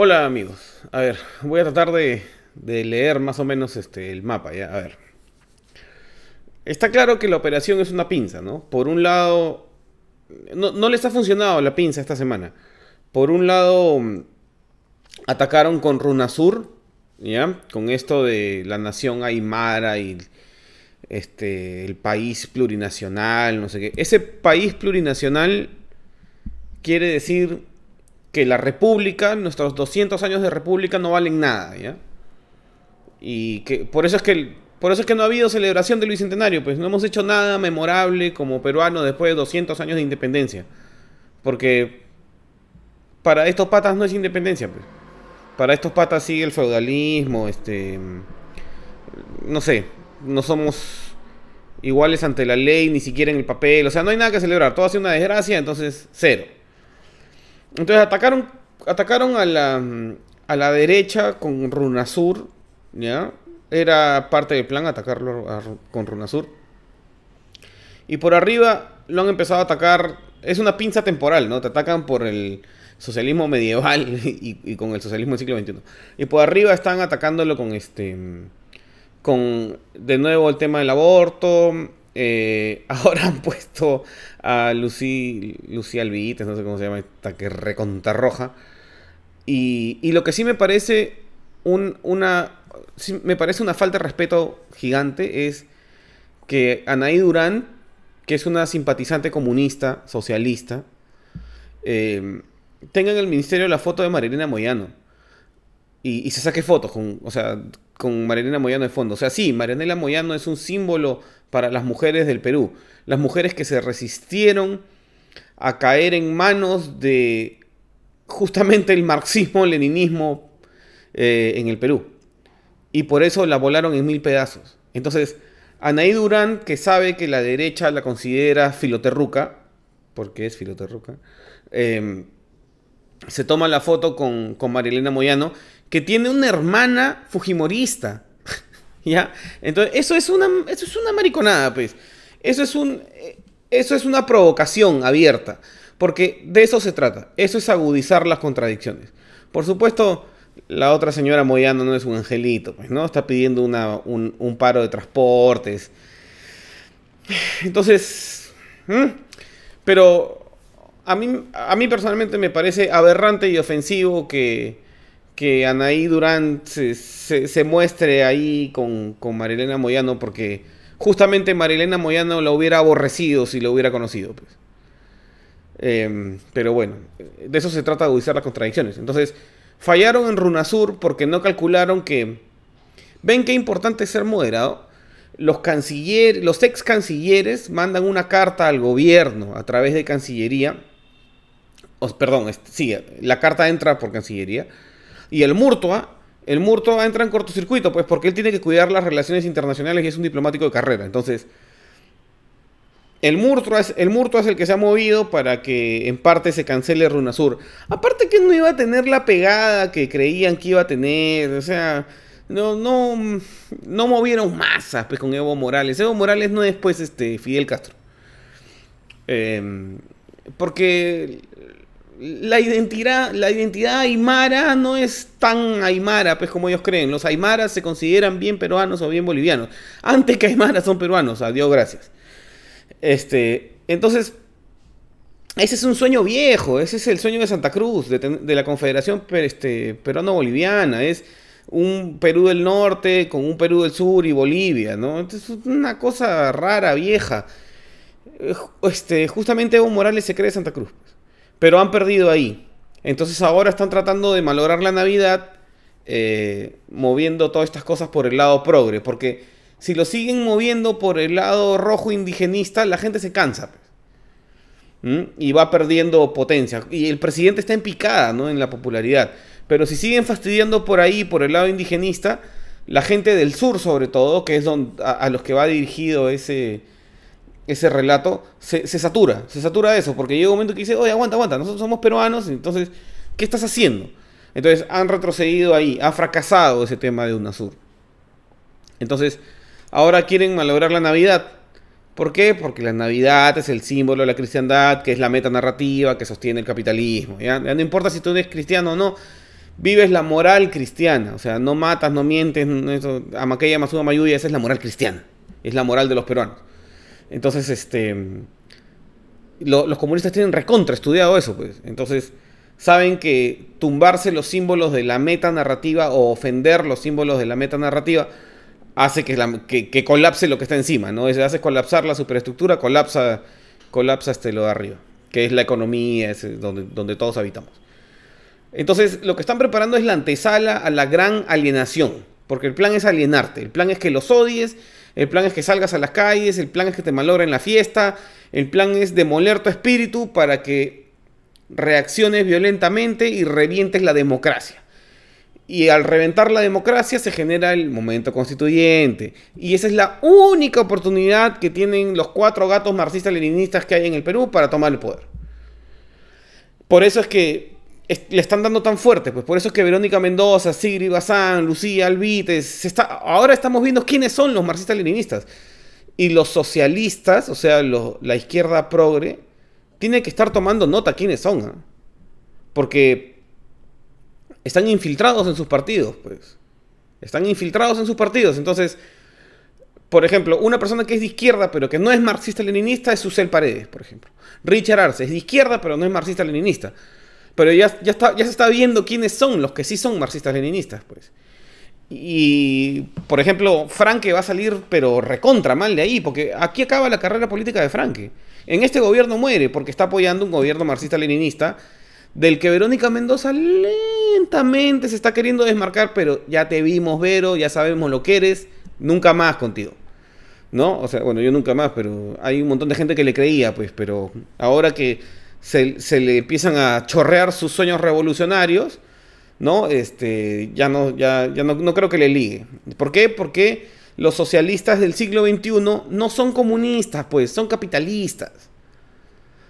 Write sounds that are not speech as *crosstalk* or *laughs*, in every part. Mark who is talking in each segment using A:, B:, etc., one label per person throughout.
A: Hola amigos, a ver, voy a tratar de, leer más o menos este, el mapa, ¿ya? A ver. Está claro que la operación es una pinza, ¿no? Por un lado, no, no les ha funcionado la pinza esta semana. Por un lado, atacaron con Runasur, ¿ya? Con esto de la nación Aymara y este, el país plurinacional, no sé qué. Ese país plurinacional quiere decir que la república, nuestros 200 años de república no valen nada, ¿ya? Y que por eso es que por eso es que no ha habido celebración del bicentenario, pues no hemos hecho nada memorable como peruano después de 200 años de independencia. Porque para estos patas no es independencia, pues. Para estos patas sigue el feudalismo, este no sé, no somos iguales ante la ley, ni siquiera en el papel, o sea, no hay nada que celebrar, todo ha sido una desgracia, entonces cero. Entonces atacaron, atacaron a la, a la derecha con Runasur, ¿ya? Era parte del plan atacarlo con Runasur. Y por arriba lo han empezado a atacar, es una pinza temporal, ¿no? Te atacan por el socialismo medieval *laughs* y, con el socialismo del siglo XXI. Y por arriba están atacándolo con este con de nuevo el tema del aborto. Eh, *laughs* ahora han puesto a Lucy, Lucía Alvites, no sé cómo se llama, esta que reconta roja. Y, y, lo que sí me parece una, me parece una falta de respeto gigante es que Anaí Durán, que es una simpatizante comunista, socialista, eh, tenga en el ministerio la foto de Marilena Moyano. Y, y, se saque fotos con, o sea, con Marilena Moyano de fondo. O sea, sí, Marilena Moyano es un símbolo para las mujeres del Perú. Las mujeres que se resistieron a caer en manos de justamente el marxismo-leninismo eh, en el Perú. Y por eso la volaron en mil pedazos. Entonces, Anaí Durán, que sabe que la derecha la considera filoterruca, porque es filoterruca, em, se toma la foto con, con Marilena Moyano que tiene una hermana fujimorista. *laughs* ¿Ya? Entonces, eso es una, eso es una mariconada, pues. Eso es, un, eso es una provocación abierta. Porque de eso se trata. Eso es agudizar las contradicciones. Por supuesto, la otra señora Moyano no es un angelito, pues, ¿no? Está pidiendo un, un, paro de transportes. Entonces. Pero a mí, a mí personalmente me parece aberrante y ofensivo que que Anaí Durán se, muestre ahí con, Marilena Moyano, porque justamente Marilena Moyano la hubiera aborrecido si lo hubiera conocido. Pues. Em, pero bueno, de eso se trata de agudizar las contradicciones. Entonces, fallaron en Runasur porque no calcularon que. ¿Ven qué importante es ser moderado? Los, los ex cancilleres mandan una carta al gobierno a través de Cancillería. perdón, sí, la carta entra por Cancillería y el Murtoa, el Murtoa entra en cortocircuito, pues porque él tiene que cuidar las relaciones internacionales y es un diplomático de carrera. Entonces, el Murtoa es el, es el que se ha movido para que en parte se cancele Runasur. Aparte que no iba a tener la pegada que creían que iba a tener, o sea, no, no, no movieron masas pues, con Evo Morales. Evo Morales no es pues este Fidel Castro. Em, porque la identidad, la identidad aymara no es tan aymara, pues como ellos creen. Los aymaras se consideran bien peruanos o bien bolivianos. Antes que aymaras son peruanos, adiós, gracias. Este, entonces, ese es un sueño viejo, ese es el sueño de Santa Cruz, de, la Confederación este, Peruano-Boliviana. Es un Perú del norte con un Perú del sur y Bolivia, ¿no? Entonces, es una cosa rara, vieja. Este, justamente Evo Morales se cree Santa Cruz. Pero han perdido ahí. Entonces ahora están tratando de malograr la Navidad eh, moviendo todas estas cosas por el lado progre. Porque si lo siguen moviendo por el lado rojo indigenista, la gente se cansa. Pues. Y va perdiendo potencia. Y el presidente está en picada ¿no? en la popularidad. Pero si siguen fastidiando por ahí, por el lado indigenista, la gente del sur sobre todo, que es donde, a los que va dirigido ese, ese relato, se, satura, se satura de eso, porque llega un momento que dice, oye, aguanta, aguanta, nosotros somos peruanos, entonces, ¿qué estás haciendo? Entonces han retrocedido ahí, ha fracasado ese tema de UNASUR. Entonces, ahora quieren malograr la Navidad. ¿Por qué? Porque la Navidad es el símbolo de la cristiandad, que es la meta narrativa que sostiene el capitalismo. ¿ya? no importa si tú eres cristiano o no, vives la moral cristiana, o sea, no matas, no mientes, eso, Amaqueya, Masuda, Mayuya, esa es la moral cristiana, es la moral de los peruanos. Entonces, este, los comunistas tienen recontra estudiado eso, pues. Entonces, saben que tumbarse los símbolos de la meta narrativa o ofender los símbolos de la meta narrativa hace que, que, colapse lo que está encima, ¿no? Hace colapsar la superestructura, colapsa, colapsa este lo de arriba, que es la economía, es donde, donde todos habitamos. Entonces, lo que están preparando es la antesala a la gran alienación, porque el plan es alienarte, el plan es que los odies, el plan es que salgas a las calles, el plan es que te malogren la fiesta, el plan es demoler tu espíritu para que reacciones violentamente y revientes la democracia. Y al reventar la democracia se genera el momento constituyente. Y esa es la única oportunidad que tienen los cuatro gatos marxistas-leninistas que hay en el Perú para tomar el poder. Por eso es que le están dando tan fuerte, pues por eso es que Verónica Mendoza, Sigrid Bazán, Lucía Alvites, está, ahora estamos viendo quiénes son los marxistas-leninistas. Y los socialistas, o sea, la izquierda progre, tiene que estar tomando nota quiénes son. ¿ah? Porque están infiltrados en sus partidos, pues. Están infiltrados en sus partidos. Entonces, por ejemplo, una persona que es de izquierda, pero que no es marxista-leninista, es Susel Paredes, por ejemplo. Richard Arce es de izquierda, pero no es marxista-leninista. Pero ya, ya, está, ya se está viendo quiénes son los que sí son marxistas-leninistas, pues. Y, por ejemplo, Franke va a salir, pero recontra mal de ahí, porque aquí acaba la carrera política de Franke. En este gobierno muere porque está apoyando un gobierno marxista-leninista del que Verónica Mendoza lentamente se está queriendo desmarcar, pero ya te vimos, Vero, ya sabemos lo que eres, nunca más contigo. ¿No? O sea, bueno, yo nunca más, pero hay un montón de gente que le creía, pues, pero ahora que se, le empiezan a chorrear sus sueños revolucionarios, ¿no? Este, ya no, ya, ya no, creo que le ligue. ¿Por qué? Porque los socialistas del siglo XXI no son comunistas, pues, son capitalistas.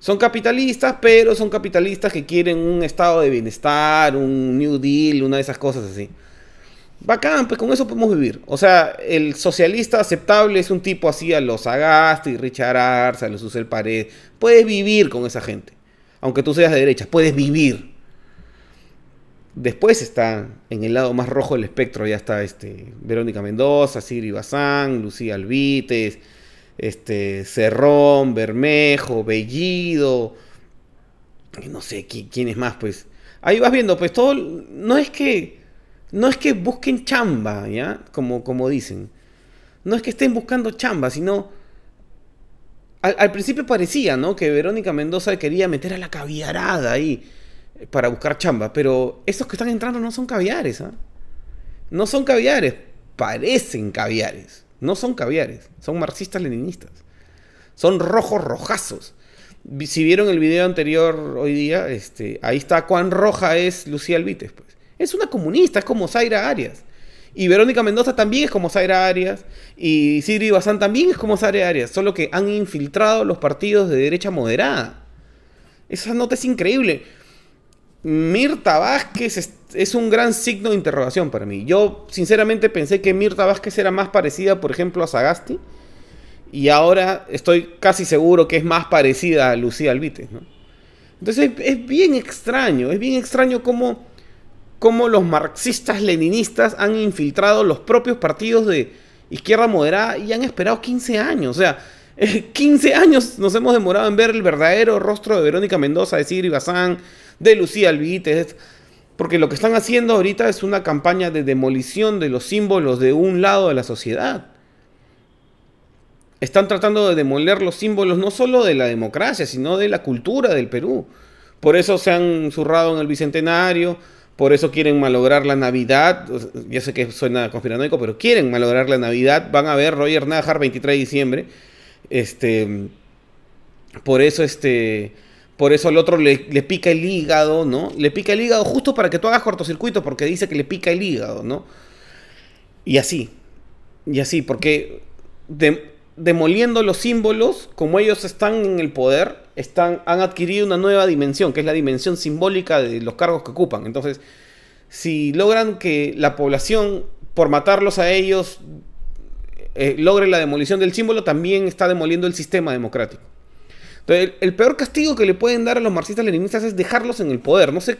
A: Son capitalistas, pero son capitalistas que quieren un estado de bienestar, un New Deal, una de esas cosas así. Bacán, pues con eso podemos vivir. O sea, el socialista aceptable es un tipo así a los Agasti, Richard Arce, a los Susel Pared. Puedes vivir con esa gente. Aunque tú seas de derecha, puedes vivir. Después está en el lado más rojo del espectro, ya está este, Verónica Mendoza, Sigri Bazán, Lucía Alvites, este, Cerrón, Bermejo, Bellido, no sé quién es más, pues. Ahí vas viendo, pues todo, no es que no es que busquen chamba, ¿ya? Como, como dicen. No es que estén buscando chamba, sino... Al, principio parecía, ¿no? Que Verónica Mendoza quería meter a la caviarada ahí para buscar chamba, pero esos que están entrando no son caviares, ¿ah? No son caviares, parecen caviares. No son caviares, son marxistas-leninistas. Son rojos rojazos. Si vieron el video anterior hoy día, este, ahí está cuán roja es Lucía Alvites, pues. Es una comunista, es como Zaira Arias. Y Verónica Mendoza también es como Zaira Arias. Y Sigrid Bazán también es como Zaira Arias. Solo que han infiltrado los partidos de derecha moderada. Esa nota es increíble. Mirta Vázquez es, un gran signo de interrogación para mí. Yo sinceramente pensé que Mirta Vázquez era más parecida, por ejemplo, a Sagasti. Y ahora estoy casi seguro que es más parecida a Lucía Alvites. Entonces es bien extraño. Es bien extraño cómo cómo los marxistas leninistas han infiltrado los propios partidos de izquierda moderada y han esperado 15 años. O sea, *laughs* 15 años nos hemos demorado en ver el verdadero rostro de Verónica Mendoza, de Sigri Bazán, de Lucía Alvites. Porque lo que están haciendo ahorita es una campaña de demolición de los símbolos de un lado de la sociedad. Están tratando de demoler los símbolos no solo de la democracia, sino de la cultura del Perú. Por eso se han zurrado en el Bicentenario, por eso quieren malograr la Navidad. Ya sé que suena conspiranoico, pero quieren malograr la Navidad. Van a ver Roger Najar 23 de diciembre. Este, por eso este, por eso al otro le, pica el hígado, ¿no? Le pica el hígado justo para que tú hagas cortocircuito porque dice que le pica el hígado, ¿no? Y así. Y así, porque demoliendo los símbolos, como ellos están en el poder, están, han adquirido una nueva dimensión, que es la dimensión simbólica de los cargos que ocupan. Entonces, si logran que la población, por matarlos a ellos, eh, logre la demolición del símbolo, también está demoliendo el sistema democrático. Entonces, el, peor castigo que le pueden dar a los marxistas leninistas es dejarlos en el poder. No sé,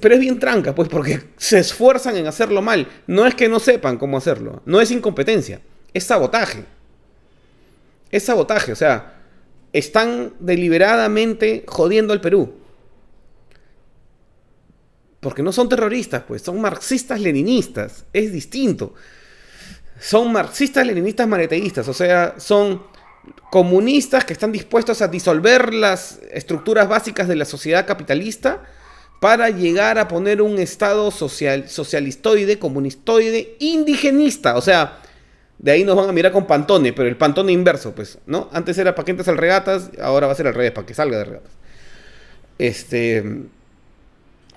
A: pero es bien tranca, pues, porque *laughs* se esfuerzan en hacerlo mal. No es que no sepan cómo hacerlo, no es incompetencia, es sabotaje. Es sabotaje, o sea, están deliberadamente jodiendo al Perú. Porque no son terroristas, pues, son marxistas-leninistas, es distinto. Son marxistas-leninistas mareteístas, o sea, son comunistas que están dispuestos a disolver las estructuras básicas de la sociedad capitalista para llegar a poner un estado social, socialistoide, comunistoide, indigenista. O sea, de ahí nos van a mirar con Pantone, pero el Pantone inverso, pues, ¿no? Antes era para que entres al regatas, ahora va a ser al revés, para que salga de regatas. Este.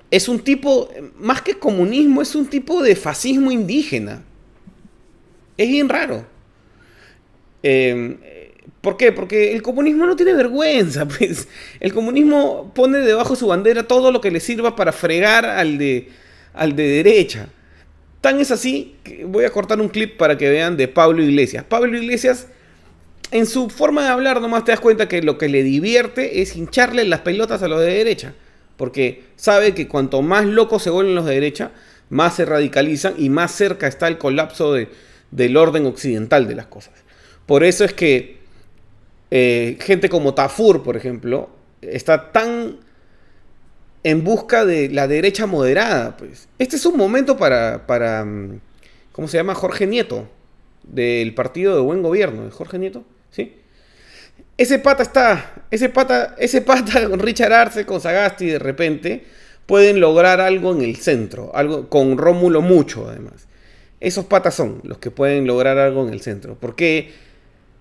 A: Es un tipo, más que comunismo, es un tipo de fascismo indígena. Es bien raro. Eh, ¿Por qué? Porque el comunismo no tiene vergüenza, *laughs* pues. El comunismo pone debajo de su bandera todo lo que le sirva para fregar al de, al de derecha. Tan es así voy a cortar un clip para que vean de Pablo Iglesias. Pablo Iglesias, en su forma de hablar, nomás te das cuenta que lo que le divierte es hincharle las pelotas a los de derecha. Porque sabe que cuanto más locos se vuelven los de derecha, más se radicalizan y más cerca está el colapso del orden occidental de las cosas. Por eso es que eh, gente como Tafur, por ejemplo, está tan en busca de la derecha moderada. Pues. Este es un momento para, para, mm, ¿cómo se llama? Jorge Nieto, del Partido de Buen Gobierno, Jorge Nieto, ¿sí? Ese pata está, ese pata, ese pata *laughs* con Richard Arce, con Sagasti, de repente, pueden lograr algo en el centro, algo con Rómulo mucho, además. Esos patas son los que pueden lograr algo en el centro, porque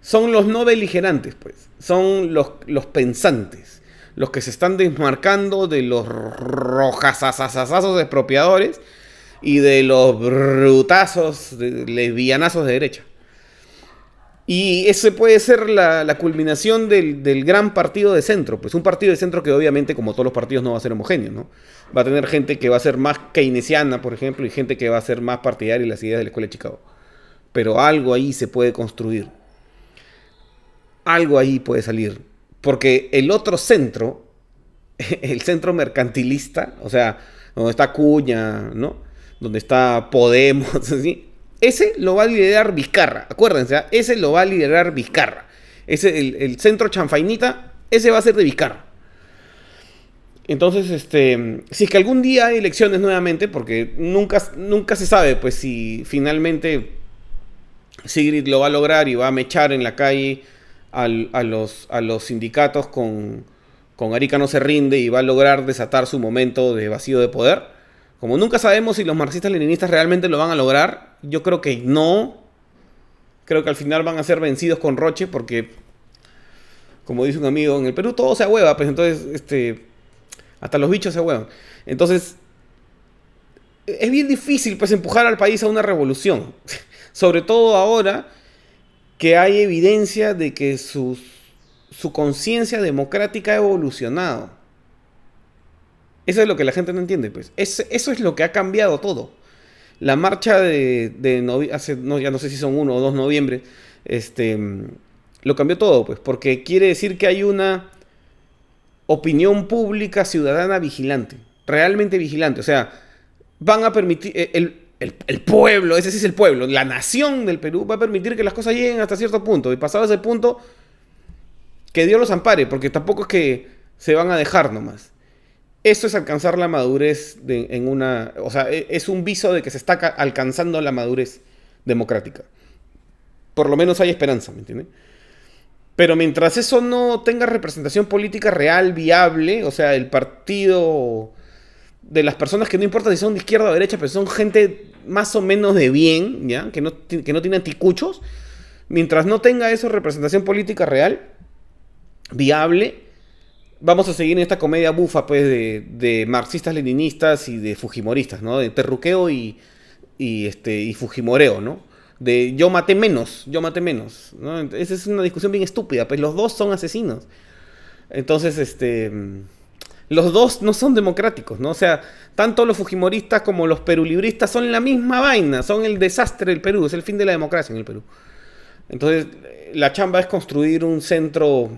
A: son los no beligerantes, pues. Son los, los pensantes. Los que se están desmarcando de los rojasasasazos expropiadores y de los brutazos, de, lesbianazos de derecha. Y ese puede ser la, culminación del, del, gran partido de centro. Pues un partido de centro que obviamente, como todos los partidos, no va a ser homogéneo, ¿no? Va a tener gente que va a ser más keynesiana, por ejemplo, y gente que va a ser más partidaria de las ideas de la Escuela de Chicago. Pero algo ahí se puede construir algo ahí puede salir. Porque el otro centro, *laughs* el centro mercantilista, o sea, donde está Cuña, ¿no? Donde está Podemos, *laughs* así, ese lo va a liderar Vizcarra. Acuérdense, ¿ah? ese lo va a liderar Vizcarra. Ese, el, centro chanfainita, ese va a ser de Vizcarra. Entonces, este, si es que algún día hay elecciones nuevamente, porque nunca, nunca se sabe, pues si finalmente Sigrid lo va a lograr y va a mechar en la calle a, los, sindicatos con, con Arica no se rinde y va a lograr desatar su momento de vacío de poder. Como nunca sabemos si los marxistas-leninistas realmente lo van a lograr, yo creo que no. Creo que al final van a ser vencidos con Roche porque, como dice un amigo, en el Perú todo se ahueva, pues entonces, este, hasta los bichos se ahuevan. Entonces, es bien difícil pues empujar al país a una revolución. *laughs* Sobre todo ahora que hay evidencia de que su, conciencia democrática ha evolucionado. Eso es lo que la gente no entiende, pues. eso es lo que ha cambiado todo. La marcha de, de hace, no, ya no sé si son uno o dos noviembre, este, lo cambió todo, pues, porque quiere decir que hay una opinión pública ciudadana vigilante, realmente vigilante. O sea, van a permitir, el, el, pueblo, ese sí es el pueblo, la nación del Perú va a permitir que las cosas lleguen hasta cierto punto. Y pasado ese punto, que Dios los ampare, porque tampoco es que se van a dejar nomás. Eso es alcanzar la madurez en una... O sea, e, es un viso de que se está alcanzando la madurez democrática. Por lo menos hay esperanza, ¿me entiendes? Pero mientras eso no tenga representación política real, viable, o sea, el partido de las personas que no importa si son de izquierda o derecha, pero son gente más o menos de bien, ¿ya? Que no, que no tiene anticuchos, mientras no tenga eso representación política real, viable, vamos a seguir en esta comedia bufa, pues, de, marxistas, leninistas y de fujimoristas, ¿no? De terruqueo y, este, y fujimoreo, ¿no? De yo maté menos, yo maté menos, ¿no? Esa es una discusión bien estúpida, pues los dos son asesinos. Entonces, este los dos no son democráticos, ¿no? O sea, tanto los fujimoristas como los perulibristas son la misma vaina, son el desastre del Perú, es el fin de la democracia en el Perú. Entonces, la chamba es construir un centro,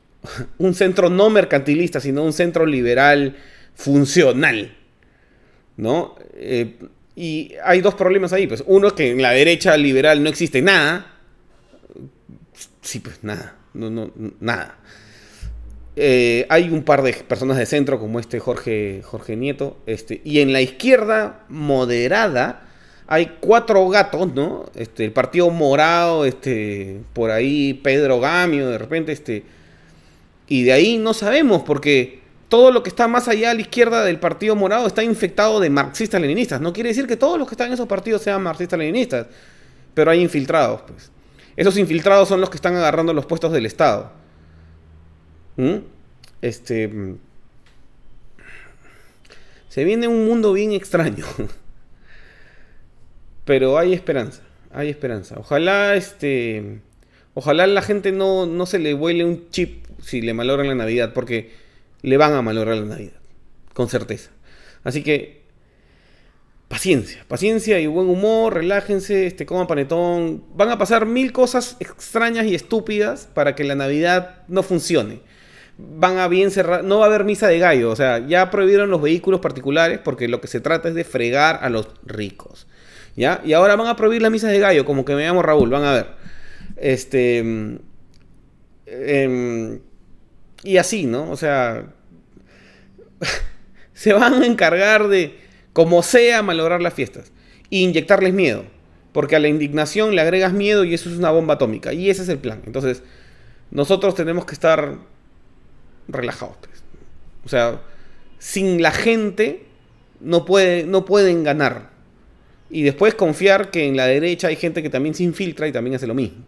A: *laughs* un centro no mercantilista, sino un centro liberal funcional, ¿no? Eh, y hay dos problemas ahí. Pues uno es que en la derecha liberal no existe nada. Sí, pues nada. No, no, nada. Eh, hay un par de personas de centro, como este Jorge, Jorge Nieto. Este, y en la izquierda moderada hay cuatro gatos, ¿no? Este, el Partido Morado, este, por ahí Pedro Gamio, de repente, este. Y de ahí no sabemos, porque todo lo que está más allá a la izquierda del Partido Morado está infectado de marxistas-leninistas. No quiere decir que todos los que están en esos partidos sean marxistas-leninistas, pero hay infiltrados, pues. Esos infiltrados son los que están agarrando los puestos del Estado. ¿Mm? Este. Se viene un mundo bien extraño. *laughs* Pero hay esperanza. Hay esperanza. Ojalá este. Ojalá la gente no, no se le vuele un chip si le malogran la Navidad. Porque le van a malograr la Navidad. Con certeza. Así que paciencia, paciencia y buen humor, relájense, este, coman panetón. Van a pasar mil cosas extrañas y estúpidas para que la Navidad no funcione. Van a bien cerrar, no va a haber misa de gallo, o sea, ya prohibieron los vehículos particulares porque lo que se trata es de fregar a los ricos. ¿Ya? Y ahora van a prohibir las misas de gallo, como que me llamo Raúl, van a ver. Este. Em, y así, ¿no? O sea. *laughs* se van a encargar de como sea, malograr las fiestas. E inyectarles miedo. Porque a la indignación le agregas miedo y eso es una bomba atómica. Y ese es el plan. Entonces, nosotros tenemos que estar relajados. O sea, sin la gente no, puede, no pueden ganar. Y después confiar que en la derecha hay gente que también se infiltra y también hace lo mismo.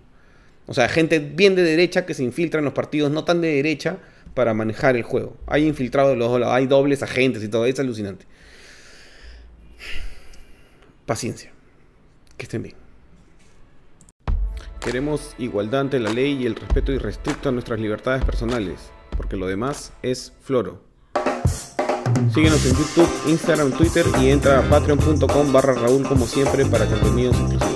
A: O sea, gente bien de derecha que se infiltra en los partidos no tan de derecha para manejar el juego. Hay infiltrados de los dos lados, hay dobles agentes y todo, es alucinante paciencia. Que estén bien. Queremos igualdad ante la ley y el respeto irrestricto a nuestras libertades personales, porque lo demás es floro. Síguenos en YouTube, Instagram, Twitter y entra a patreon.com barra Raúl como siempre para contenidos exclusivos.